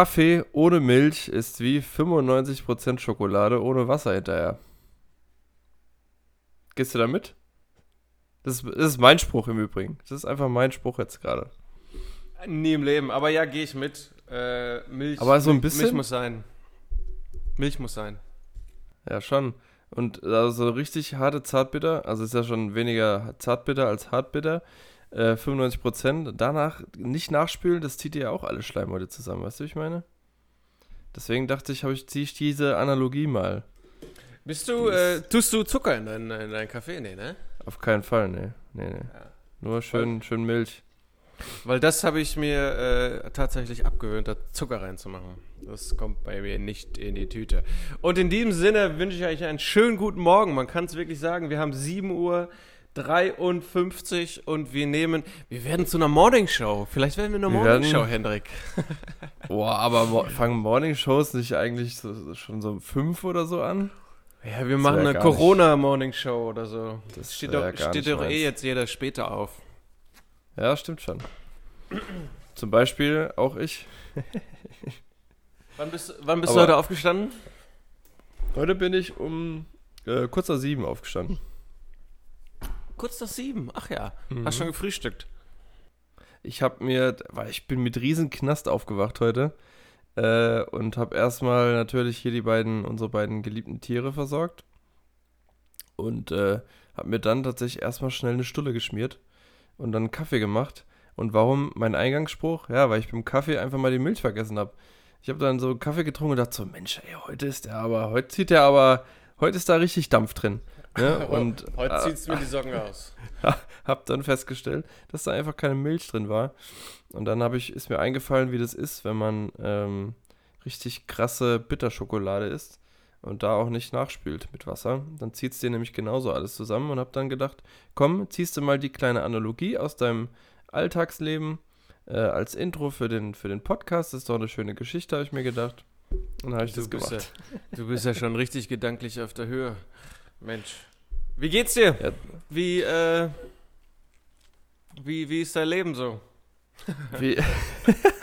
Kaffee ohne Milch ist wie 95% Schokolade ohne Wasser hinterher. Gehst du da mit? Das ist, das ist mein Spruch im Übrigen. Das ist einfach mein Spruch jetzt gerade. Nie im Leben, aber ja, gehe ich mit. Äh, Milch. Aber so ein bisschen? Milch muss sein. Milch muss sein. Ja, schon. Und also so richtig harte Zartbitter, also ist ja schon weniger Zartbitter als Hartbitter, äh, 95%. Danach nicht nachspülen, das zieht ja auch alle Schleimhäute zusammen, weißt du, wie ich meine? Deswegen dachte ich, ich ziehe ich diese Analogie mal. Bist du, äh, tust du Zucker in deinen in dein Kaffee? Nee, ne? Auf keinen Fall, nee. nee, nee. Ja. Nur schön, schön Milch. Weil das habe ich mir äh, tatsächlich abgewöhnt, da Zucker reinzumachen. Das kommt bei mir nicht in die Tüte. Und in diesem Sinne wünsche ich euch einen schönen guten Morgen. Man kann es wirklich sagen, wir haben 7 Uhr 53 und wir nehmen, wir werden zu einer Morning Show. Vielleicht werden wir eine wir Morning Show, Hendrik. Boah, aber mo fangen Morning Shows nicht eigentlich so, schon so um 5 oder so an? Ja, wir das machen eine Corona Morning Show oder so. Das steht doch, steht doch eh jetzt jeder später auf. Ja, stimmt schon. Zum Beispiel auch ich. wann bist, wann bist du heute aufgestanden? Heute bin ich um äh, kurz nach sieben aufgestanden. Kurz nach sieben? Ach ja. Mhm. Hast schon gefrühstückt? Ich habe mir, weil ich bin mit riesen Knast aufgewacht heute äh, und habe erstmal natürlich hier die beiden, unsere beiden geliebten Tiere versorgt und äh, habe mir dann tatsächlich erstmal schnell eine Stulle geschmiert und dann Kaffee gemacht. Und warum mein Eingangsspruch? Ja, weil ich beim Kaffee einfach mal die Milch vergessen habe. Ich habe dann so Kaffee getrunken und dachte so, Mensch, ey, heute ist der aber, heute zieht der aber, heute ist da richtig Dampf drin. Ne? Und, heute äh, ziehst du mir die Socken aus. hab dann festgestellt, dass da einfach keine Milch drin war. Und dann habe ich, ist mir eingefallen, wie das ist, wenn man ähm, richtig krasse Bitterschokolade isst und da auch nicht nachspült mit Wasser. Dann zieht es dir nämlich genauso alles zusammen und habe dann gedacht, komm, ziehst du mal die kleine Analogie aus deinem Alltagsleben äh, als Intro für den, für den Podcast. Das ist doch eine schöne Geschichte, habe ich mir gedacht. Und habe ich du das gemacht. Ja, du bist ja schon richtig gedanklich auf der Höhe. Mensch. Wie geht's dir? Ja. Wie, äh, wie, wie ist dein Leben so? Wie?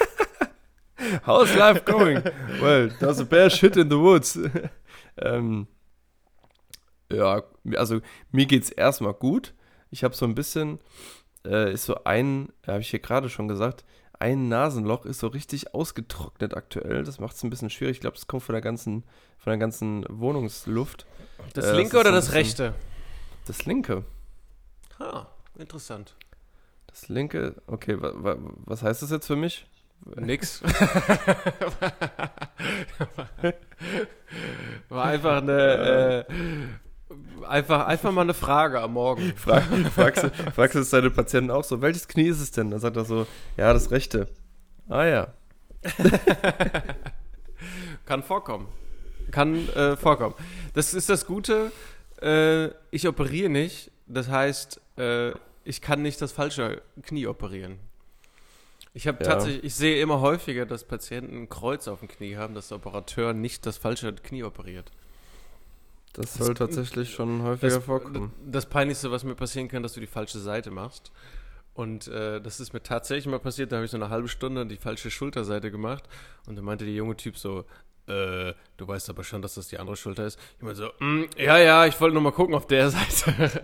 How's life going? Well, there's a bear shit in the woods. ähm, ja, also mir geht's erstmal gut. Ich habe so ein bisschen, äh, ist so ein, habe ich hier gerade schon gesagt, ein Nasenloch ist so richtig ausgetrocknet aktuell. Das macht es ein bisschen schwierig. Ich glaube, das kommt von der ganzen, von der ganzen Wohnungsluft. Das äh, linke das oder das rechte? Das linke. Ha, interessant. Das linke, okay, wa, wa, was heißt das jetzt für mich? Nix. War einfach eine, äh, einfach, einfach mal eine Frage am Morgen. Frag, fragst, du, fragst du deine Patienten auch so, welches Knie ist es denn? Dann sagt er so, ja, das rechte. Ah ja. Kann vorkommen. Kann äh, vorkommen. Das ist das Gute. Äh, ich operiere nicht. Das heißt, äh, ich kann nicht das falsche Knie operieren. Ich habe ja. tatsächlich, ich sehe immer häufiger, dass Patienten ein Kreuz auf dem Knie haben, dass der Operateur nicht das falsche Knie operiert. Das soll das, tatsächlich schon häufiger das, vorkommen. Das Peinlichste, was mir passieren kann, dass du die falsche Seite machst. Und äh, das ist mir tatsächlich mal passiert, da habe ich so eine halbe Stunde die falsche Schulterseite gemacht und dann meinte der junge Typ so, äh, du weißt aber schon, dass das die andere Schulter ist. Ich meine so, mm, ja, ja, ich wollte nur mal gucken auf der Seite.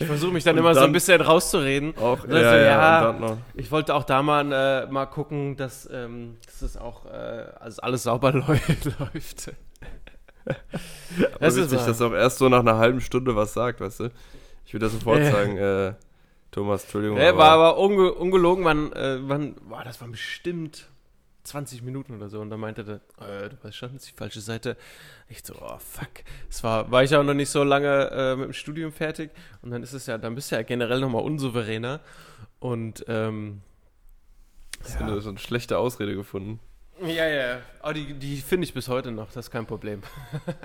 Ich versuche mich dann und immer dann so ein bisschen rauszureden. Auch, ja, so, ja, ja ich wollte auch da mal, äh, mal gucken, dass, ähm, dass es auch äh, also alles sauber läuft. das ist witzig, dass er auch erst so nach einer halben Stunde was sagt, weißt du? Ich würde sofort äh. sagen, äh, Thomas, Entschuldigung. Ja, war aber unge ungelogen, wann, äh, wann, boah, das war bestimmt 20 Minuten oder so. Und dann meinte er, äh, du weißt schon, das ist die falsche Seite. Ich so, oh fuck. Es war, war ich auch noch nicht so lange äh, mit dem Studium fertig. Und dann ist es ja, dann bist du ja generell nochmal unsouveräner. Und ähm, Hast ja. du so eine schlechte Ausrede gefunden? Ja, ja. Aber die, die finde ich bis heute noch, das ist kein Problem.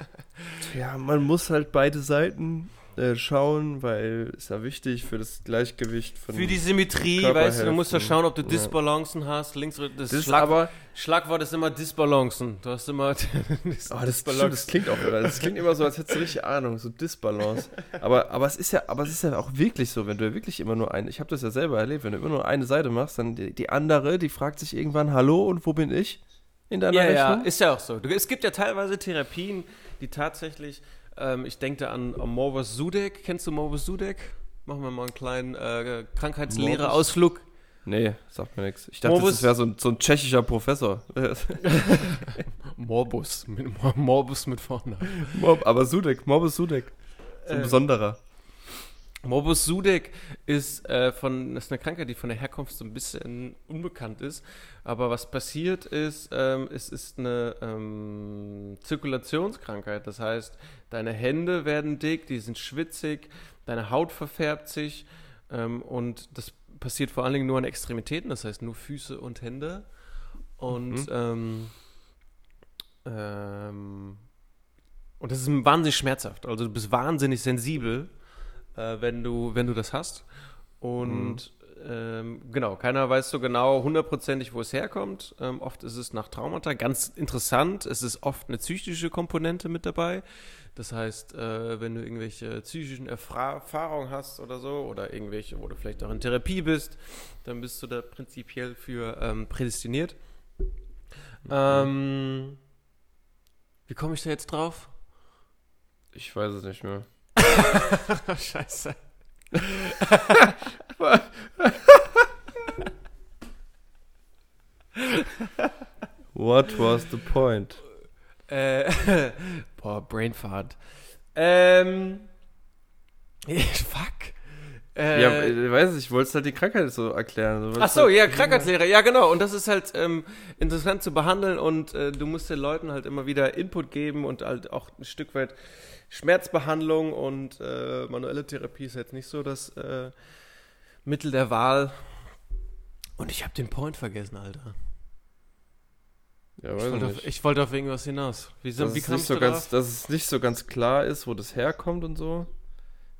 ja, man muss halt beide Seiten äh, schauen, weil ist ja wichtig für das Gleichgewicht von. Für die Symmetrie, weißt du, du musst ja schauen, ob du Ja. Disbalancen hast. Links, das, das ist Schlag, aber, Schlagwort ist immer Disbalancen. Du hast immer. oh, das, stimmt, das klingt auch, oder? Das klingt immer so, als hättest du richtig Ahnung, so Disbalance. Aber, aber es ist ja, aber es ist ja auch wirklich so, wenn du ja wirklich immer nur eine, ich habe das ja selber erlebt, wenn du immer nur eine Seite machst, dann die, die andere, die fragt sich irgendwann, hallo und wo bin ich in deiner Ja, ja, Rechnung? ist ja auch so. Du, es gibt ja teilweise Therapien, die tatsächlich, ähm, ich denke da an, an Morbus Sudeck. Kennst du Morbus Sudeck? Machen wir mal einen kleinen äh, Krankheitslehre-Ausflug. Nee, sagt mir nichts. Ich dachte, Morbus- das wäre so, ein- so ein tschechischer Professor. Morbus, mit, Morbus mit vorne. Mob, aber Sudek, Morbus Sudek. So ein Äh, besonderer. Morbus Sudeck ist, äh, von, ist eine Krankheit, die von der Herkunft so ein bisschen unbekannt ist. Aber was passiert ist, ähm, es ist eine ähm, Zirkulationskrankheit. Das heißt, deine Hände werden dick, die sind schwitzig, deine Haut verfärbt sich ähm, und das passiert vor allen Dingen nur an Extremitäten, das heißt nur Füße und Hände. Und Mhm. ähm, ähm, und das ist wahnsinnig schmerzhaft. Also du bist wahnsinnig sensibel, äh, wenn, du, wenn du das hast. Und ähm, genau, keiner weiß so genau hundertprozentig, wo es herkommt. Ähm, oft ist es nach Traumata. Ganz interessant, es ist oft eine psychische Komponente mit dabei. Das heißt, äh, wenn du irgendwelche psychischen Erfra Erfahrungen hast oder so, oder irgendwelche, wo du vielleicht auch in Therapie bist, dann bist du da prinzipiell für ähm, prädestiniert. Ähm, wie komme ich da jetzt drauf? Ich weiß es nicht mehr. Scheiße. What was the point? Äh, boah, Brainfart. Ähm. Fuck. Äh, ja, ich weiß nicht, ich wollte halt die Krankheit so erklären. Ach so, ja, Krankheitslehre, ja genau. Und das ist halt ähm, interessant zu behandeln und äh, du musst den Leuten halt immer wieder Input geben und halt auch ein Stück weit Schmerzbehandlung und äh, manuelle Therapie ist jetzt nicht so das äh, Mittel der Wahl. Und ich habe den Point vergessen, Alter. Ja, Ich wollte, auf, ich wollte auf irgendwas hinaus. Wie, so, dass, wie es kamst nicht so du ganz, drauf? dass es nicht so ganz klar ist, wo das herkommt und so.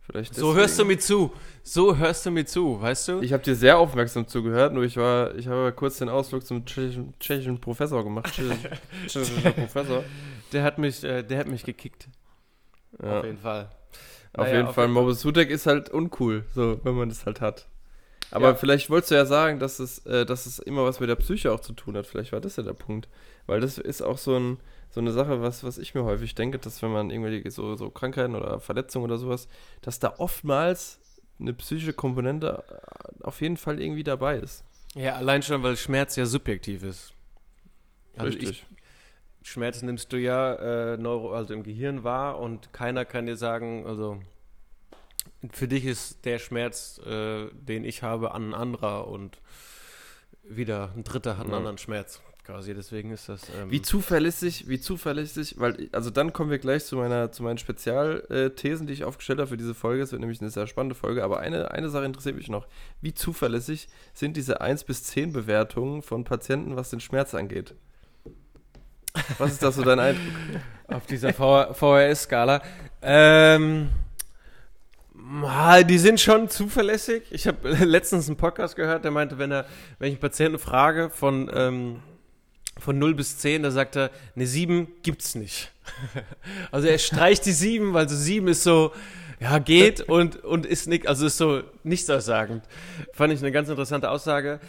Vielleicht So hörst du mir zu. So hörst du mir zu, weißt du? Ich habe dir sehr aufmerksam zugehört, nur ich war, ich habe kurz den Ausflug zum tschechischen, tschechischen Professor gemacht. Tschechisch- Tschechischer Professor. Der hat mich, äh, der hat mich gekickt. Ja. Auf jeden Fall. Auf Naja, jeden auf Fall, Mobus Sudeck ist halt uncool, so, wenn man das halt hat. Aber Ja. vielleicht wolltest du ja sagen, dass es, äh, dass es immer was mit der Psyche auch zu tun hat. Vielleicht war das ja der Punkt. Weil das ist auch so, ein, so eine Sache, was, was ich mir häufig denke, dass wenn man irgendwie so, so Krankheiten oder Verletzungen oder sowas, dass da oftmals eine psychische Komponente äh, auf jeden Fall irgendwie dabei ist. Ja, allein schon, weil Schmerz ja subjektiv ist. Also Richtig. Ich, Schmerz nimmst du ja äh, neuro, also im Gehirn wahr und keiner kann dir sagen, also für dich ist der Schmerz, äh, den ich habe, an ein anderer und wieder ein Dritter hat einen Ja. anderen Schmerz. Quasi, deswegen ist das. Ähm, Wie zuverlässig, wie zuverlässig, weil, also dann kommen wir gleich zu meiner, zu meinen Spezialthesen, die ich aufgestellt habe für diese Folge. Es wird nämlich eine sehr spannende Folge, aber eine, eine Sache interessiert mich noch. Wie zuverlässig sind diese 1 bis 10 Bewertungen von Patienten, was den Schmerz angeht? Was ist da so dein Eindruck? auf dieser VHS-Skala. Ähm, ah, die sind schon zuverlässig. Ich habe letztens einen Podcast gehört, der meinte, wenn er, wenn ich einen Patienten frage von, ähm, von 0 bis 10, da sagt er, eine 7 gibt's nicht. also er streicht die 7, weil so 7 ist so, ja, geht und, und ist nicht, also ist so nichtssagend. Fand ich eine ganz interessante Aussage.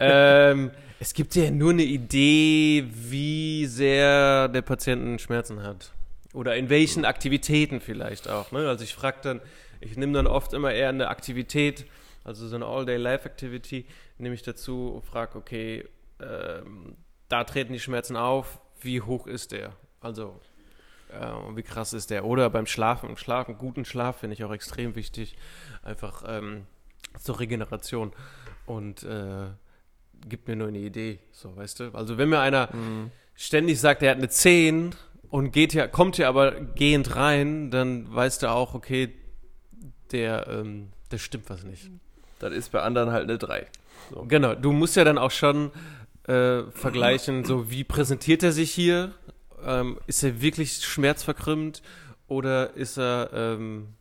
Ähm, es gibt ja nur eine Idee, wie sehr der Patient Schmerzen hat. Oder in welchen Aktivitäten vielleicht auch. Ne? Also ich frage dann, ich nehme dann oft immer eher eine Aktivität, also so eine All-Day-Life-Activity, nehme ich dazu und frage, okay, ähm, da treten die Schmerzen auf, wie hoch ist der? Also äh, wie krass ist der? Oder beim Schlafen, Schlafen, guten Schlaf finde ich auch extrem wichtig, einfach ähm, zur Regeneration und äh, gibt mir nur eine Idee, so weißt du. Also wenn mir einer ständig sagt, er hat eine 10 und geht ja, kommt ja aber gehend rein, dann weißt du auch, okay, der, ähm, der stimmt was nicht. Das ist bei anderen halt eine 3. So. Genau, du musst ja dann auch schon äh, vergleichen, so wie präsentiert er sich hier? Ähm, ist er wirklich schmerzverkrümmt oder ist er ähm,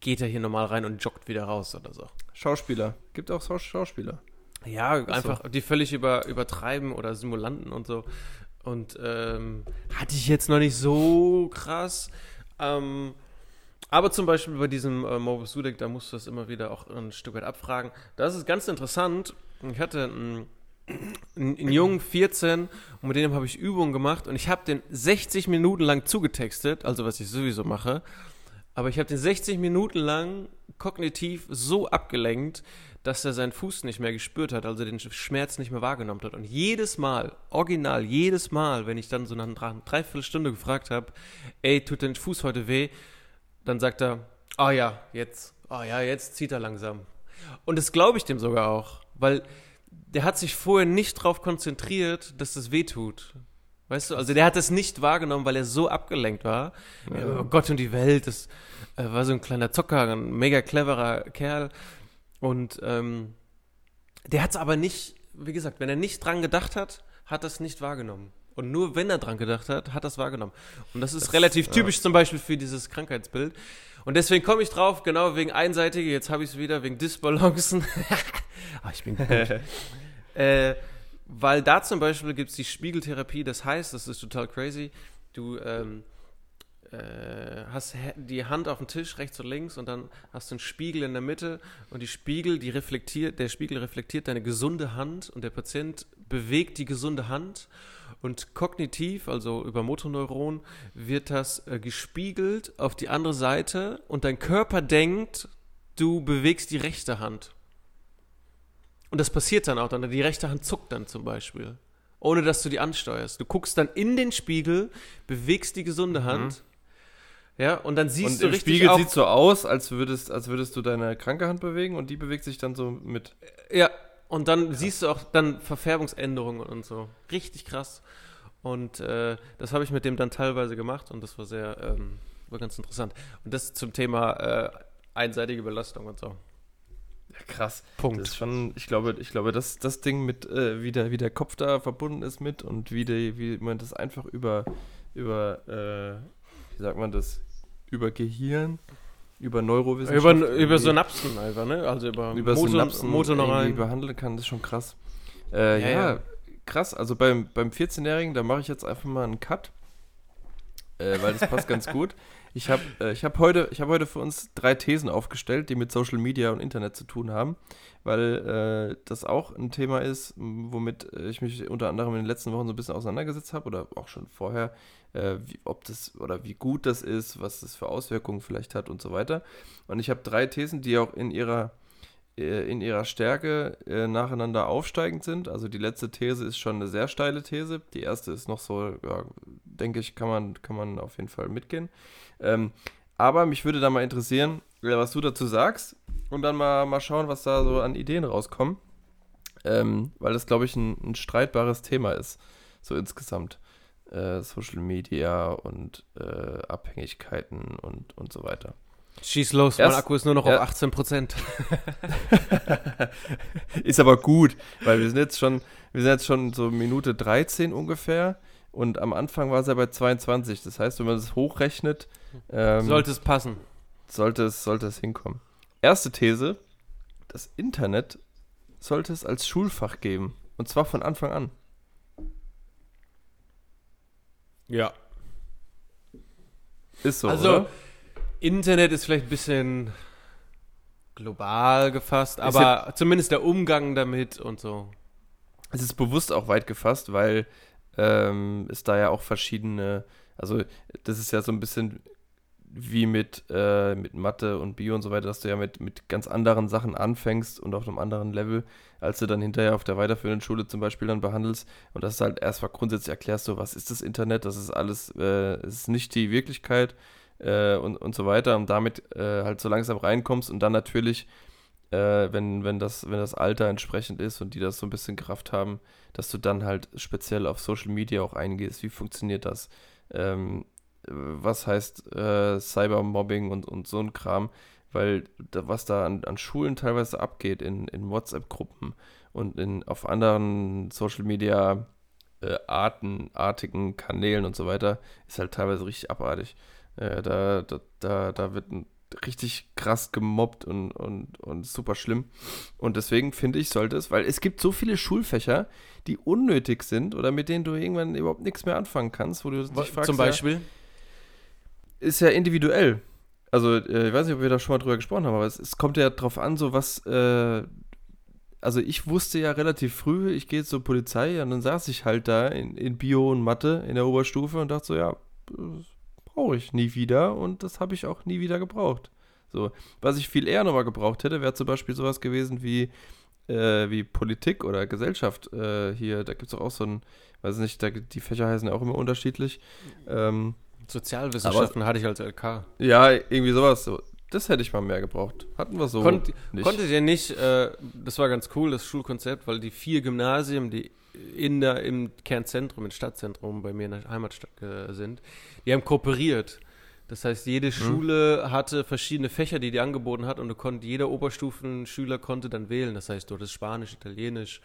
geht er hier normal rein und joggt wieder raus oder so. Schauspieler. Gibt auch Schau- Schauspieler. Ja, einfach die völlig über, übertreiben oder Simulanten und so. Und ähm, hatte ich jetzt noch nicht so krass. Ähm, aber zum Beispiel bei diesem äh, Morbus Sudeck, da musst du das immer wieder auch ein Stück weit abfragen. Das ist ganz interessant. Ich hatte einen, einen, Jungen, 14, und mit dem habe ich Übungen gemacht und ich habe den 60 Minuten lang zugetextet, also was ich sowieso mache. Aber ich habe den 60 Minuten lang kognitiv so abgelenkt, dass er seinen Fuß nicht mehr gespürt hat, also den Schmerz nicht mehr wahrgenommen hat. Und jedes Mal, original, jedes Mal, wenn ich dann so nach einer Dreiviertelstunde gefragt habe, ey, tut dein Fuß heute weh? Dann sagt er, ah ja, jetzt, ah ja, jetzt zieht er langsam. Und das glaube ich dem sogar auch, weil der hat sich vorher nicht darauf konzentriert, dass das weh tut. Weißt du, also der hat das nicht wahrgenommen, weil er so abgelenkt war. Ja. Oh Gott und die Welt, das äh, war so ein kleiner Zocker, ein mega cleverer Kerl. Und ähm, der hat es aber nicht, wie gesagt, wenn er nicht dran gedacht hat, hat er es nicht wahrgenommen. Und nur wenn er dran gedacht hat, hat er es wahrgenommen. Und das ist das, relativ typisch ja. zum Beispiel für dieses Krankheitsbild. Und deswegen komme ich drauf, genau wegen einseitige, jetzt habe ich es wieder, wegen Disbalancen. ah, ich bin gut. äh, weil da zum Beispiel gibt es die Spiegeltherapie, das heißt, das ist total crazy, du ähm, äh, hast die Hand auf dem Tisch rechts und links und dann hast du einen Spiegel in der Mitte und die Spiegel, die reflektiert, der Spiegel reflektiert deine gesunde Hand und der Patient bewegt die gesunde Hand und kognitiv, also über Motoneuron, wird das äh, gespiegelt auf die andere Seite und dein Körper denkt, du bewegst die rechte Hand. Und das passiert dann auch, dann die rechte Hand zuckt dann zum Beispiel, ohne dass du die ansteuerst. Du guckst dann in den Spiegel, bewegst die gesunde Hand mhm. Ja, und dann siehst und du im richtig Spiegel sieht so aus, als würdest, als würdest du deine kranke Hand bewegen und die bewegt sich dann so mit. Ja, und dann krass. siehst du auch dann Verfärbungsänderungen und so. Richtig krass. Und äh, das habe ich mit dem dann teilweise gemacht und das war sehr, ähm, war ganz interessant. Und das zum Thema äh, einseitige Belastung und so. Ja, krass. Punkt. Das ist schon, ich glaube, ich glaube, dass das Ding mit, äh, wie, der, wie der Kopf da verbunden ist mit und wie, die, wie man das einfach über, über äh, wie sagt man das, über Gehirn, über Neurowissenschaft. Über, über Synapsen einfach, ne? Also über, über Motor, Synapsen Motornereien. behandeln kann, das ist schon krass. Äh, ja, ja, ja, krass. Also beim, beim 14-Jährigen, da mache ich jetzt einfach mal einen Cut, äh, weil das passt ganz gut. Ich habe äh, hab heute, hab heute für uns drei Thesen aufgestellt, die mit Social Media und Internet zu tun haben, weil äh, das auch ein Thema ist, womit ich mich unter anderem in den letzten Wochen so ein bisschen auseinandergesetzt habe oder auch schon vorher, äh, wie, ob das oder wie gut das ist, was das für Auswirkungen vielleicht hat und so weiter. Und ich habe drei Thesen, die auch in ihrer äh, in ihrer Stärke äh, nacheinander aufsteigend sind. Also die letzte These ist schon eine sehr steile These. Die erste ist noch so, ja, denke ich, kann man, kann man auf jeden Fall mitgehen. Ähm, aber mich würde da mal interessieren, was du dazu sagst und dann mal, mal schauen, was da so an Ideen rauskommen. Ähm, weil das, glaube ich, ein, ein, streitbares Thema ist, so insgesamt. Äh, Social Media und äh, Abhängigkeiten und, und so weiter. Schieß los, Erst, mein Akku ist nur noch ja. auf 18%. ist aber gut, weil wir sind jetzt schon, wir sind jetzt schon so Minute 13 ungefähr und am Anfang war es ja bei 22. Das heißt, wenn man es hochrechnet, ähm, sollte es passen. Sollte es, sollte es hinkommen. Erste These: Das Internet sollte es als Schulfach geben. Und zwar von Anfang an. Ja. Ist so. Also, oder? Internet ist vielleicht ein bisschen global gefasst, aber ja, zumindest der Umgang damit und so. Es ist bewusst auch weit gefasst, weil ähm, es da ja auch verschiedene, also das ist ja so ein bisschen wie mit, äh, mit Mathe und Bio und so weiter, dass du ja mit, mit ganz anderen Sachen anfängst und auf einem anderen Level, als du dann hinterher auf der weiterführenden Schule zum Beispiel dann behandelst. Und das halt erstmal grundsätzlich erklärst du, was ist das Internet, das ist alles, äh, ist nicht die Wirklichkeit äh, und, und so weiter und damit äh, halt so langsam reinkommst und dann natürlich, äh, wenn, wenn, das, wenn das Alter entsprechend ist und die das so ein bisschen Kraft haben, dass du dann halt speziell auf Social Media auch eingehst, wie funktioniert das, ähm, was heißt äh, Cybermobbing und, und so ein Kram, weil da, was da an, an Schulen teilweise abgeht in, in WhatsApp-Gruppen und in, auf anderen Social Media äh, Arten, artigen Kanälen und so weiter, ist halt teilweise richtig abartig. Äh, da, da, da, da wird richtig krass gemobbt und, und, und super schlimm. Und deswegen finde ich, sollte es, weil es gibt so viele Schulfächer, die unnötig sind oder mit denen du irgendwann überhaupt nichts mehr anfangen kannst, wo du dich fragst. Zum Beispiel? Ja, ist ja individuell. Also, äh, ich weiß nicht, ob wir da schon mal drüber gesprochen haben, aber es, es kommt ja drauf an, so was. Äh, also, ich wusste ja relativ früh, ich gehe zur Polizei und dann saß ich halt da in, in Bio und Mathe in der Oberstufe und dachte so, ja, brauche ich nie wieder und das habe ich auch nie wieder gebraucht. So, was ich viel eher nochmal gebraucht hätte, wäre zum Beispiel sowas gewesen wie, äh, wie Politik oder Gesellschaft. Äh, hier, da gibt es auch so ein, weiß nicht, da, die Fächer heißen ja auch immer unterschiedlich. Ähm, Sozialwissenschaften aber, hatte ich als LK. Ja, irgendwie sowas. So. Das hätte ich mal mehr gebraucht. Hatten wir so. Konnt, nicht. Konntet ihr nicht, äh, das war ganz cool, das Schulkonzept, weil die vier Gymnasien, die in der, im Kernzentrum, im Stadtzentrum bei mir in der Heimatstadt äh, sind, die haben kooperiert. Das heißt, jede mhm. Schule hatte verschiedene Fächer, die die angeboten hat und du konnt, jeder Oberstufenschüler konnte dann wählen. Das heißt, du hattest Spanisch, Italienisch,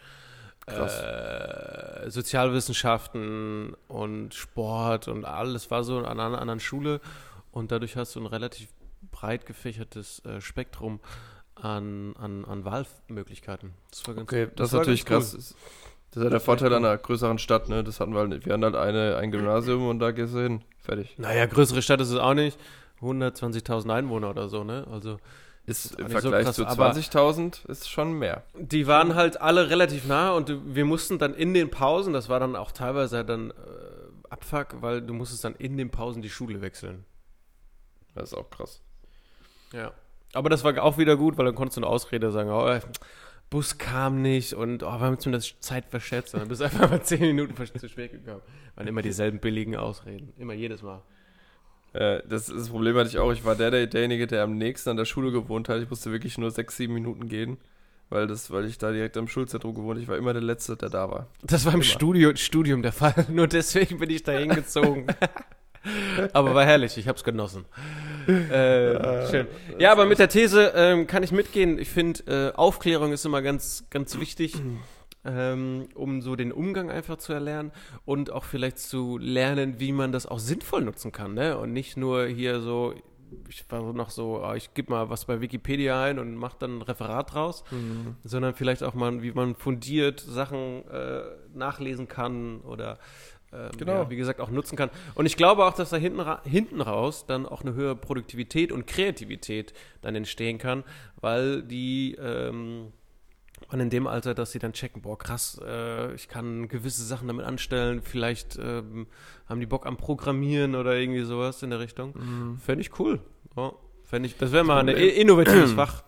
äh, Sozialwissenschaften und Sport und alles war so an einer anderen Schule und dadurch hast du ein relativ breit gefächertes äh, Spektrum an, an, an Wahlmöglichkeiten. Das war ganz Okay, das, das ist natürlich cool. krass. Das ist ja der Vorteil einer größeren Stadt, ne? Das hatten wir halt, wir hatten halt eine, ein Gymnasium und da gehst du hin. Fertig. Naja, größere Stadt ist es auch nicht. 120.000 Einwohner oder so, ne? Also ist im Vergleich so krass, zu 20.000 ist schon mehr. Die waren halt alle relativ nah und wir mussten dann in den Pausen, das war dann auch teilweise dann äh, Abfuck, weil du musstest dann in den Pausen die Schule wechseln. Das ist auch krass. Ja. Aber das war auch wieder gut, weil dann konntest du eine Ausrede sagen, oh, Bus kam nicht und oh, wir haben uns der Zeit verschätzt. Und dann bist du einfach mal 10 Minuten zu spät gekommen. Waren immer dieselben billigen Ausreden. Immer jedes Mal. Äh, das, das, Problem hatte ich auch. Ich war der, der, derjenige, der am nächsten an der Schule gewohnt hat. Ich musste wirklich nur sechs, sieben Minuten gehen, weil, das, weil ich da direkt am Schulzentrum gewohnt Ich war immer der Letzte, der da war. Das war im Studio, Studium der Fall. Nur deswegen bin ich da hingezogen. aber war herrlich, ich habe es genossen. Äh, ah, schön. Ja, aber mit der These ähm, kann ich mitgehen. Ich finde, äh, Aufklärung ist immer ganz, ganz wichtig ähm, um so den Umgang einfach zu erlernen und auch vielleicht zu lernen, wie man das auch sinnvoll nutzen kann. Ne? Und nicht nur hier so, ich war noch so, oh, ich gebe mal was bei Wikipedia ein und mache dann ein Referat draus, mhm. sondern vielleicht auch mal, wie man fundiert Sachen äh, nachlesen kann oder ähm, genau. Ja, wie gesagt, auch nutzen kann. Und ich glaube auch, dass da hinten, ra hinten raus dann auch eine höhere Produktivität und Kreativität dann entstehen kann, weil die ähm, und in dem Alter, dass sie dann checken, boah, krass, äh, ich kann gewisse Sachen damit anstellen, vielleicht ähm, haben die Bock am Programmieren oder irgendwie sowas in der Richtung. Mhm. Fände ich cool. Ja, fänd ich, das wäre mal ein innovatives Fach.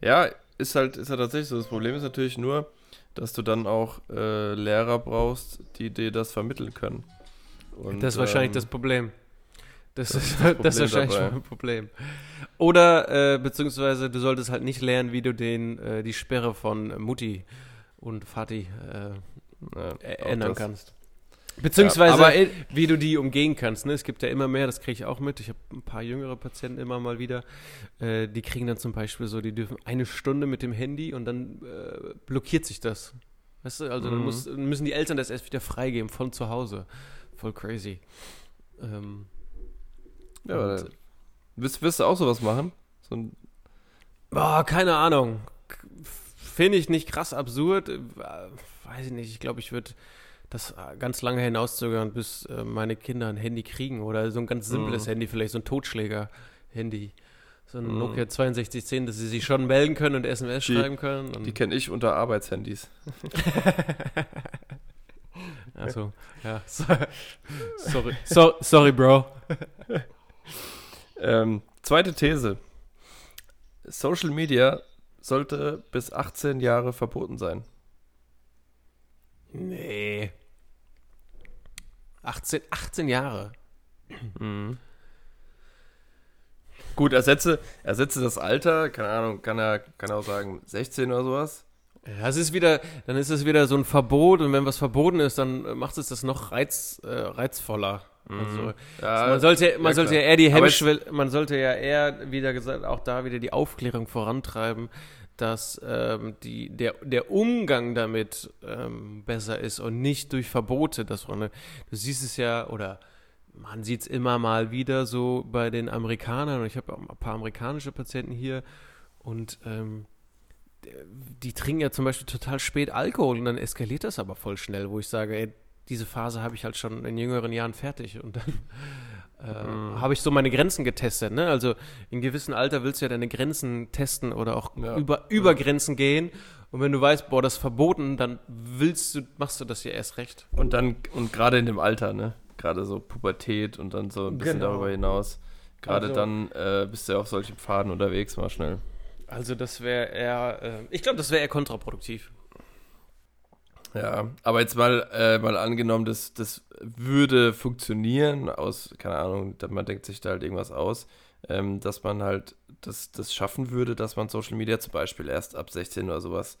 Ja, ist halt, ist halt tatsächlich so. Das Problem ist natürlich nur, dass du dann auch äh, Lehrer brauchst, die dir das vermitteln können. Und, das ist wahrscheinlich ähm, das Problem. Das, das, ist, das, das ist wahrscheinlich dabei. ein Problem. Oder, äh, beziehungsweise du solltest halt nicht lernen, wie du den, äh, die Sperre von Mutti und Vati äh, ändern kannst. Beziehungsweise, ja, aber, wie du die umgehen kannst. Ne? Es gibt ja immer mehr, das kriege ich auch mit. Ich habe ein paar jüngere Patienten immer mal wieder. Äh, die kriegen dann zum Beispiel so, die dürfen eine Stunde mit dem Handy und dann äh, blockiert sich das. Weißt du, also mhm. dann muss, müssen die Eltern das erst wieder freigeben von zu Hause. Voll crazy. Ähm, ja, aber wirst, wirst du auch sowas machen? So ein Boah, keine Ahnung. Finde ich nicht krass absurd. Äh, weiß ich nicht. Ich glaube, ich würde das ganz lange hinauszögern, bis äh, meine Kinder ein Handy kriegen oder so ein ganz simples mhm. Handy, vielleicht so ein Totschläger-Handy. So ein mhm. Nokia 6210, dass sie sich schon melden können und SMS die, schreiben können. die kenne ich unter Arbeitshandys. also, ja. Sorry, so, sorry, Bro. Ähm, zweite These. Social Media sollte bis 18 Jahre verboten sein. Nee. 18, 18 Jahre. Mhm. Gut, ersetze, ersetze das Alter, keine Ahnung, kann er, kann er auch sagen 16 oder sowas. Ja, es ist wieder, dann ist es wieder so ein Verbot und wenn was verboten ist, dann macht es das noch reiz, äh, reizvoller. Also, mhm. ja, also man sollte, man ja, sollte ja eher die Hemmschwelle, man sollte ja eher, wieder gesagt, auch da wieder die Aufklärung vorantreiben, dass ähm, die, der, der Umgang damit ähm, besser ist und nicht durch Verbote. Dass man, du siehst es ja, oder man sieht es immer mal wieder so bei den Amerikanern ich habe ein paar amerikanische Patienten hier und ähm, die trinken ja zum Beispiel total spät Alkohol und dann eskaliert das aber voll schnell, wo ich sage, ey, diese Phase habe ich halt schon in jüngeren Jahren fertig und dann äh, mhm. habe ich so meine Grenzen getestet. Ne? Also in gewissem Alter willst du ja deine Grenzen testen oder auch ja. über, über Grenzen gehen. Und wenn du weißt, boah, das ist verboten, dann willst du, machst du das ja erst recht. Und dann, und gerade in dem Alter, ne? Gerade so Pubertät und dann so ein bisschen genau. darüber hinaus. Gerade also, dann äh, bist du ja auf solchen Pfaden unterwegs, mal schnell. Also das wäre eher, äh, ich glaube, das wäre eher kontraproduktiv. Ja, aber jetzt mal, äh, mal angenommen, das, das würde funktionieren, aus, keine Ahnung, man denkt sich da halt irgendwas aus, ähm, dass man halt das, das schaffen würde, dass man Social Media zum Beispiel erst ab 16 oder sowas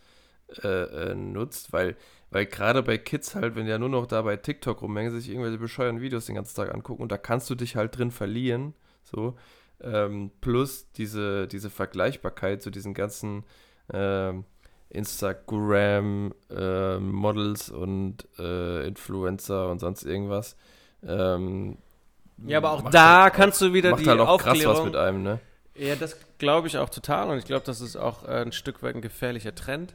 äh, äh, nutzt, weil, weil gerade bei Kids halt, wenn ja nur noch da bei TikTok rumhängen, sich irgendwelche bescheuerten Videos den ganzen Tag angucken und da kannst du dich halt drin verlieren, so, ähm, plus diese, diese Vergleichbarkeit zu diesen ganzen, ähm, Instagram-Models äh, und äh, Influencer und sonst irgendwas. Ähm, ja, aber auch da halt kannst auch, du wieder macht die halt auch Aufklärung. krass was mit einem, ne? Ja, das glaube ich auch total und ich glaube, das ist auch äh, ein Stück weit ein gefährlicher Trend.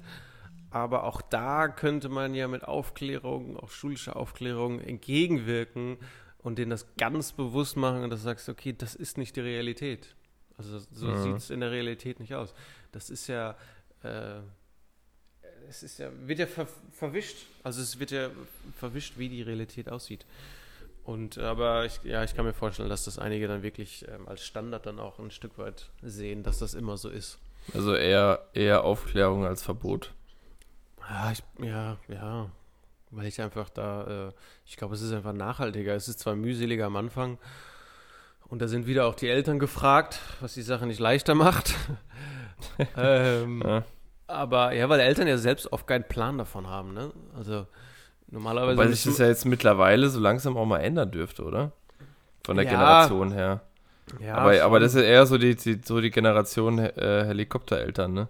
Aber auch da könnte man ja mit Aufklärung, auch schulischer Aufklärung, entgegenwirken und denen das ganz bewusst machen und dass du sagst, okay, das ist nicht die Realität. Also so mhm. sieht es in der Realität nicht aus. Das ist ja, äh, es ist ja, wird ja ver verwischt. Also es wird ja verwischt, wie die Realität aussieht. Und aber ich, ja, ich kann mir vorstellen, dass das einige dann wirklich ähm, als Standard dann auch ein Stück weit sehen, dass das immer so ist. Also eher, eher Aufklärung als Verbot. Ja, ich, ja, ja. Weil ich einfach da, äh, ich glaube, es ist einfach nachhaltiger. Es ist zwar mühseliger am Anfang. Und da sind wieder auch die Eltern gefragt, was die Sache nicht leichter macht. ähm, ja. Aber ja, weil Eltern ja selbst oft keinen Plan davon haben, ne? Also normalerweise. Weil sich das ja jetzt mittlerweile so langsam auch mal ändern dürfte, oder? Von der ja, Generation her. Ja, aber, aber das ist eher so die, die so die Generation äh, Helikoptereltern, ne?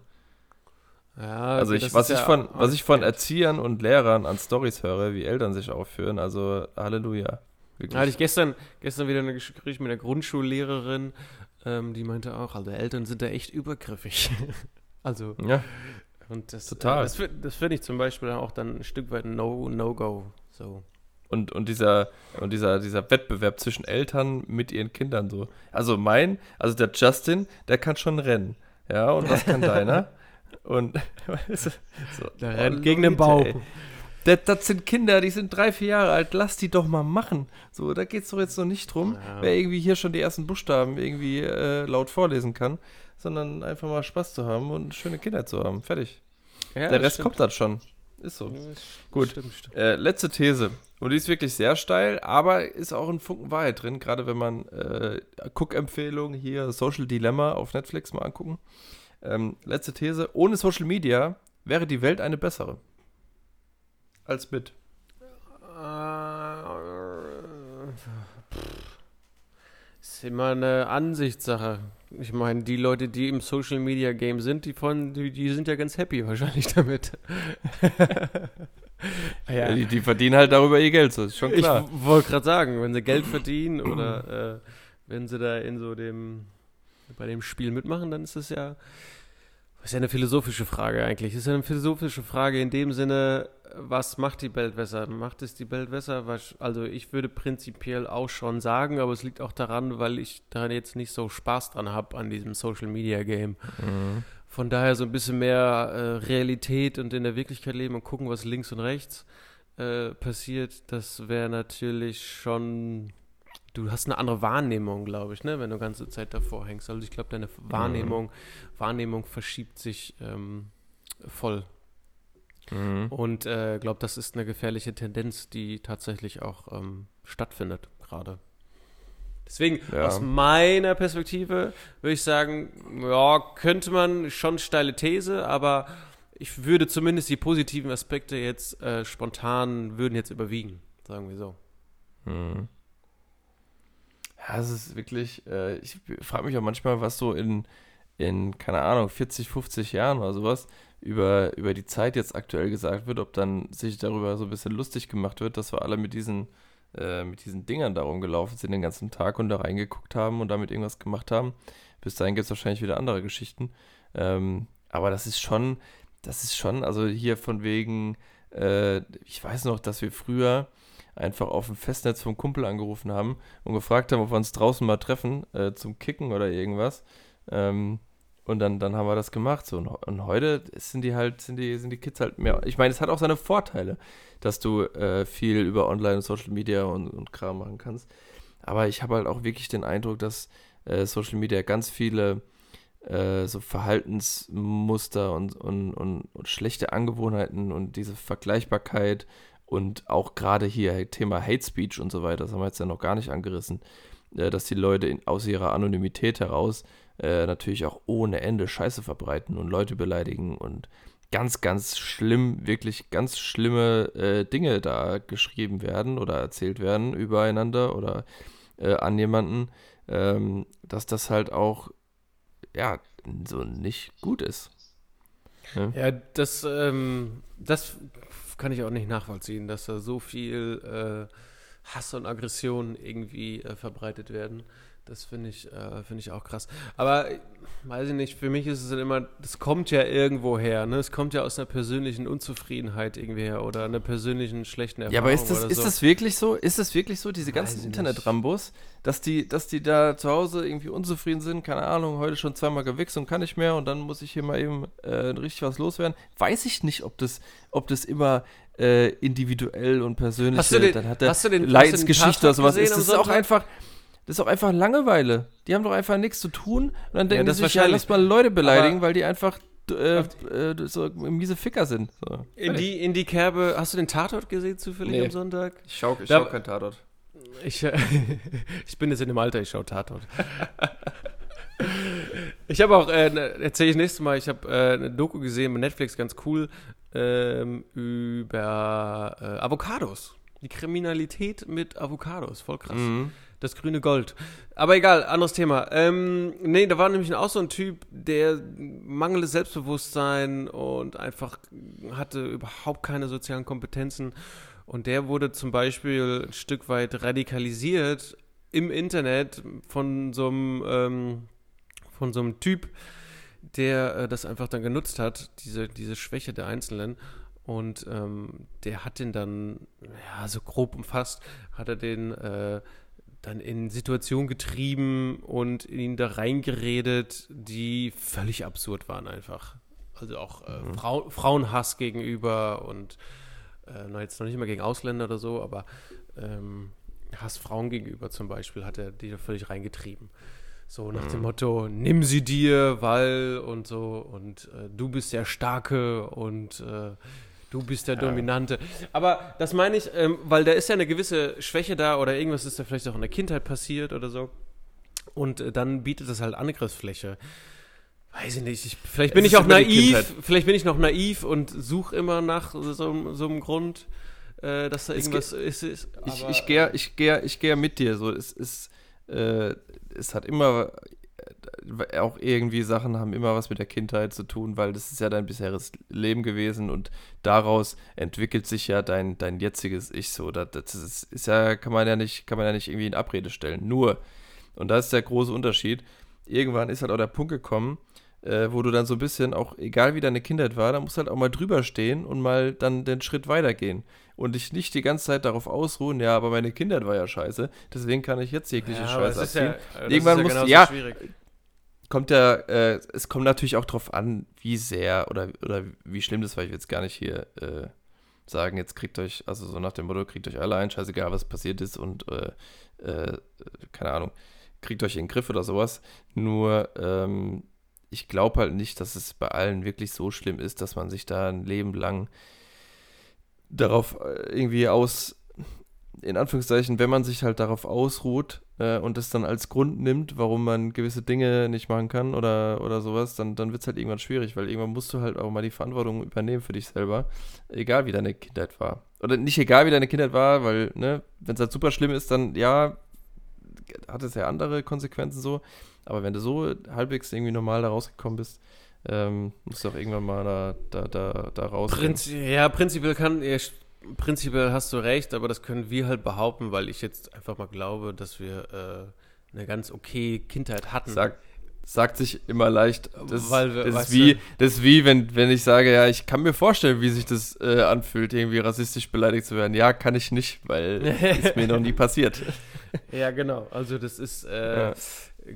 Ja, also ich, was, ich ja von, was ich von Erziehern und Lehrern an Stories höre, wie Eltern sich aufführen, also Halleluja. Wirklich. Da hatte ich gestern, gestern wieder ein Gespräch mit der Grundschullehrerin, ähm, die meinte auch, also Eltern sind da echt übergriffig. Also, ja. Und das, Total. Das, das finde ich zum Beispiel auch dann ein Stück weit No-Go. No so. Und, und, dieser, und dieser, dieser Wettbewerb zwischen Eltern mit ihren Kindern so. Also mein, also der Justin, der kann schon rennen. Ja, und was kann deiner? Und so, der oh, rennt gegen den Bauch. Das, das, sind Kinder, die sind drei, vier Jahre alt, lass die doch mal machen. So, da geht es doch jetzt noch nicht drum, ja. wer irgendwie hier schon die ersten Buchstaben irgendwie äh, laut vorlesen kann sondern einfach mal Spaß zu haben und eine schöne Kindheit zu haben. Fertig. Ja, Der Rest stimmt. kommt dann schon. Ist so. Ja, Gut. Stimmt, stimmt. Äh, letzte These. Und die ist wirklich sehr steil, aber ist auch ein Funken Wahrheit drin, gerade wenn man äh, Cook-Empfehlung hier Social Dilemma auf Netflix mal angucken. Ähm, letzte These. Ohne Social Media wäre die Welt eine bessere. Als mit. Äh, ist immer eine Ansichtssache. Ich meine, die Leute, die im Social Media Game sind, die, von, die, die sind ja ganz happy wahrscheinlich damit. ja. die, die, verdienen halt darüber ihr Geld, so ist schon klar. Ich wollte gerade sagen, wenn sie Geld verdienen oder äh, wenn sie da in so dem bei dem Spiel mitmachen, dann ist das ja ist ja eine philosophische Frage eigentlich. Das ist ja eine philosophische Frage in dem Sinne, was macht die Welt besser? Macht es die Welt besser? Also ich würde prinzipiell auch schon sagen, aber es liegt auch daran, weil ich da jetzt nicht so Spaß dran habe an diesem Social Media Game. Mhm. Von daher so ein bisschen mehr äh, Realität und in der Wirklichkeit leben und gucken, was links und rechts äh, passiert. Das wäre natürlich schon. Du hast eine andere Wahrnehmung, glaube ich, ne, wenn du ganze Zeit davor hängst. Also ich glaube, deine Wahrnehmung, mhm. Wahrnehmung verschiebt sich ähm, voll Mhm. Und äh, glaube, das ist eine gefährliche Tendenz, die tatsächlich auch ähm, stattfindet gerade. Deswegen, ja. aus meiner Perspektive würde ich sagen, ja, könnte man schon steile These, aber ich würde zumindest die positiven Aspekte jetzt äh, spontan würden jetzt überwiegen, sagen wir so. Mhm. Ja, es ist wirklich, äh, ich frage mich auch manchmal, was so in, in, keine Ahnung, 40, 50 Jahren oder sowas, über, über die Zeit jetzt aktuell gesagt wird, ob dann sich darüber so ein bisschen lustig gemacht wird, dass wir alle mit diesen äh, mit diesen Dingern da rumgelaufen sind den ganzen Tag und da reingeguckt haben und damit irgendwas gemacht haben. Bis dahin gibt es wahrscheinlich wieder andere Geschichten. Ähm, aber das ist schon, das ist schon, also hier von wegen, äh, ich weiß noch, dass wir früher einfach auf dem Festnetz vom Kumpel angerufen haben und gefragt haben, ob wir uns draußen mal treffen äh, zum Kicken oder irgendwas. Ähm, und dann, dann haben wir das gemacht. So. Und, heute sind die halt, sind die, sind die Kids halt mehr. Ich meine, es hat auch seine Vorteile, dass du äh, viel über Online und Social Media und, und Kram machen kannst. Aber ich habe halt auch wirklich den Eindruck, dass äh, Social Media ganz viele äh, so Verhaltensmuster und, und, und, und, schlechte Angewohnheiten und diese Vergleichbarkeit und auch gerade hier Thema Hate Speech und so weiter, das haben wir jetzt ja noch gar nicht angerissen, äh, dass die Leute in, aus ihrer Anonymität heraus äh, natürlich auch ohne Ende Scheiße verbreiten und Leute beleidigen und ganz, ganz schlimm, wirklich ganz schlimme äh, Dinge da geschrieben werden oder erzählt werden übereinander oder äh, an jemanden, ähm, dass das halt auch, ja, so nicht gut ist. Ja, ja das, ähm, das kann ich auch nicht nachvollziehen, dass da so viel äh, Hass und Aggression irgendwie äh, verbreitet werden. Das finde ich, äh, find ich auch krass. Aber weiß ich nicht, für mich ist es immer, das kommt ja irgendwo her, ne? Es kommt ja aus einer persönlichen Unzufriedenheit irgendwie her oder einer persönlichen schlechten Erfahrung. Ja, aber ist das, ist so. das wirklich so? Ist das wirklich so, diese ganzen Internet-Rambos, dass die, dass die da zu Hause irgendwie unzufrieden sind? Keine Ahnung, heute schon zweimal gewichst und kann nicht mehr und dann muss ich hier mal eben äh, richtig was loswerden. Weiß ich nicht, ob das, ob das immer äh, individuell und persönlich hast du den, dann hat der hast du den, Leidensgeschichte oder sowas. Ist das auch einfach das ist auch einfach Langeweile. Die haben doch einfach nichts zu tun. Und dann denken ja, die sich, ja, lass mal Leute beleidigen, aber weil die einfach äh, äh, so miese Ficker sind. So. In, die, in die Kerbe, hast du den Tatort gesehen zufällig nee. am Sonntag? Ich schau, ich schau kein Tatort. Ich, ich bin jetzt in dem Alter, ich schau Tatort. ich habe auch, äh, ne, erzähle ich nächstes Mal, ich habe äh, eine Doku gesehen bei Netflix, ganz cool, ähm, über äh, Avocados. Die Kriminalität mit Avocados, voll krass. Mhm. Das grüne Gold. Aber egal, anderes Thema. Ähm, nee, da war nämlich auch so ein Typ, der mangelndes Selbstbewusstsein und einfach hatte überhaupt keine sozialen Kompetenzen. Und der wurde zum Beispiel ein Stück weit radikalisiert im Internet von so einem, ähm, von so einem Typ, der äh, das einfach dann genutzt hat, diese, diese Schwäche der Einzelnen. Und ähm, der hat den dann, ja, so grob umfasst, hat er den äh, dann in Situationen getrieben und ihn da reingeredet, die völlig absurd waren einfach. Also auch äh, mhm. Frau, Frauenhass gegenüber und äh, jetzt noch nicht mal gegen Ausländer oder so, aber ähm, Hass Frauen gegenüber zum Beispiel hat er die da völlig reingetrieben. So nach mhm. dem Motto, nimm sie dir, weil und so und äh, du bist der Starke und äh, Du bist der. Dominante. Aber das meine ich, ähm, weil da ist ja eine gewisse Schwäche da oder irgendwas ist da vielleicht auch in der Kindheit passiert oder so. Und äh, dann bietet das halt Angriffsfläche. Weiß ich nicht. Ich, vielleicht bin es ich auch naiv. Vielleicht bin ich noch naiv und suche immer nach so, so, einem Grund, äh, dass da irgendwas ist. ist ich ich gehe ich geh, ich geh mit dir. So, es, ist, äh, es hat immer auch irgendwie Sachen haben immer was mit der Kindheit zu tun, weil das ist ja dein bisheriges Leben gewesen und daraus entwickelt sich ja dein, dein jetziges Ich so. Das, das ist, ist, ja, kann man ja nicht, kann man ja nicht irgendwie in Abrede stellen. Nur, und da ist der große Unterschied, irgendwann ist halt auch der Punkt gekommen, äh, wo du dann so ein bisschen, auch egal wie deine Kindheit war, da musst du halt auch mal drüber stehen und mal dann den Schritt weitergehen. Und dich nicht die ganze Zeit darauf ausruhen, ja, aber meine Kindheit war ja scheiße, deswegen kann ich jetzt jegliche ja, Scheiße abziehen. Ja, Irgendwann ja muss, ja, schwierig kommt ja, äh, es kommt natürlich auch drauf an, wie sehr oder, oder wie schlimm das war. Ich will jetzt gar nicht hier äh, sagen, jetzt kriegt euch, also so nach dem Motto, kriegt euch alle ein, scheißegal, was passiert ist und äh, äh keine Ahnung, kriegt euch in den Griff oder sowas. Nur, ähm, ich glaube halt nicht, dass es bei allen wirklich so schlimm ist, dass man sich da ein Leben lang darauf äh, irgendwie aus, in Anführungszeichen, wenn man sich halt darauf ausruht, äh, und das dann als Grund nimmt, warum man gewisse Dinge nicht machen kann oder, oder sowas, dann, dann wird es halt irgendwann schwierig, weil irgendwann musst du halt auch mal die Verantwortung übernehmen für dich selber, egal wie deine Kindheit war. Oder nicht egal wie deine Kindheit war, weil, ne, wenn es halt super schlimm ist, dann ja, hat es ja andere Konsequenzen so. Aber wenn du so halbwegs irgendwie normal da rausgekommen bist, ähm, musst du auch irgendwann mal da, da, da, da raus. Prinzi ja, prinzipiell kann, prinzipiell hast du recht, aber das können wir halt behaupten, weil ich jetzt einfach mal glaube, dass wir äh, eine ganz okay Kindheit hatten. Sag, sagt sich immer leicht. Das, Weil wir- das, ist, wie, du- das ist wie, wenn, wenn ich sage, ja, ich kann mir vorstellen, wie sich das äh, anfühlt, irgendwie rassistisch beleidigt zu werden. Ja, kann ich nicht, weil ist mir noch nie passiert. Ja, genau. Also das ist, äh, Ja.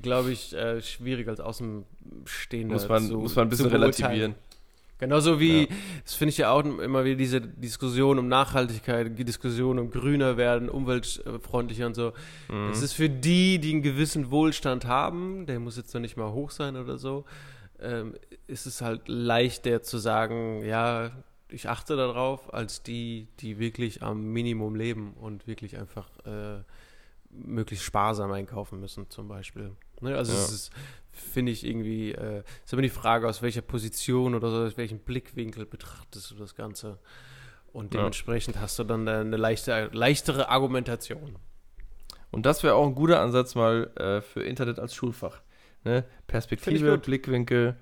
glaube ich, äh, schwierig als Außenstehender Muss man, zu, muss man ein bisschen relativieren. Genauso wie, Ja. das finde ich ja auch immer wieder diese Diskussion um Nachhaltigkeit, die Diskussion um grüner werden, umweltfreundlicher und so. Mhm. Das ist für die, die einen gewissen Wohlstand haben, der muss jetzt noch nicht mal hoch sein oder so, ähm, ist es halt leichter zu sagen, ja, ich achte darauf, als die, die wirklich am Minimum leben und wirklich einfach äh, möglichst sparsam einkaufen müssen, zum Beispiel. Ne? Also Ja. es ist, finde ich irgendwie, äh, ist immer die Frage, aus welcher Position oder so, aus welchem Blickwinkel betrachtest du das Ganze. Und Ja. dementsprechend hast du dann eine leichte, leichtere Argumentation. Und das wäre auch ein guter Ansatz mal äh, für Internet als Schulfach. Ne? Perspektive. Blickwinkel.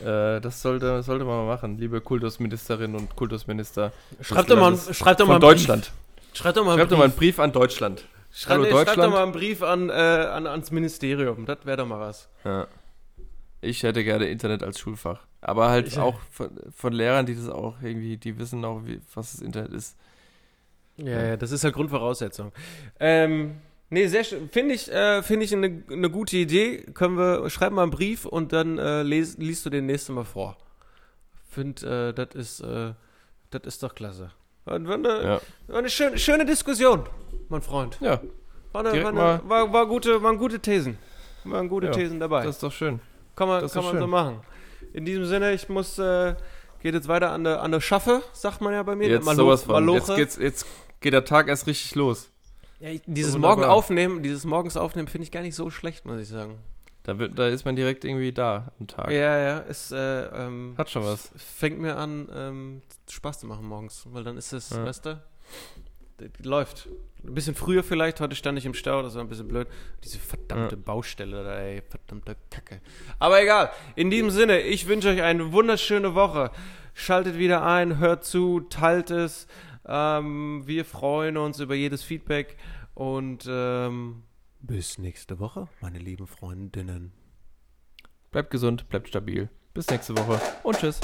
Äh, das sollte, sollte man mal machen, liebe Kultusministerin und Kultusminister Schreib doch mal, Landes schreib doch mal Deutschland. Brief. Schreib doch mal einen Schreibt doch mal einen. Brief an Deutschland. Schreib, Hallo nee, schreib doch Deutschland. mal einen Brief an, äh, an, ans Ministerium. Das wäre doch mal was. Ja. Ich hätte gerne Internet als Schulfach. Aber halt Ich- auch von, von Lehrern, die das auch irgendwie, die wissen auch, wie, was das Internet ist. Ja, ja, das ist halt Grundvoraussetzung. Ähm, nee, sehr schön. Finde ich, äh, finde ich eine, eine gute Idee. Können wir, schreib mal einen Brief und dann äh, les, liest du den nächsten Mal vor. Find, äh, das ist, äh, das ist doch klasse. Eine, Ja. war eine schöne, schöne Diskussion, mein Freund. Ja, War, eine, war, eine, war, war gute, waren gute Thesen. Waren gute Ja, Thesen dabei. das ist doch schön. Kann man, Das kann man so schön. machen. In diesem Sinne, ich muss, äh, geht jetzt weiter an der, an der Schaffe, sagt man ja bei mir. Jetzt Malo- sowas von. Jetzt, geht's, jetzt geht der Tag erst richtig los. Ja, ich- dieses. Morgen aufnehmen, dieses Morgens aufnehmen finde ich gar nicht so schlecht, muss ich sagen. Da, wird, da ist man direkt irgendwie da am Tag. Ja, ja, es äh, ähm, Hat schon was. fängt mir an, ähm, Spaß zu machen morgens, weil dann ist es, Ja. weißt du, läuft. Ein bisschen früher vielleicht, heute stand ich im Stau, das war ein bisschen blöd. Diese verdammte Ja. Baustelle da, ey, verdammte Kacke. Aber egal, in diesem Sinne, ich wünsche euch eine wunderschöne Woche. Schaltet wieder ein, hört zu, teilt es. Ähm, wir freuen uns über jedes Feedback und ähm, bis nächste Woche, meine lieben Freundinnen. Bleibt gesund, bleibt stabil. Bis nächste Woche und tschüss.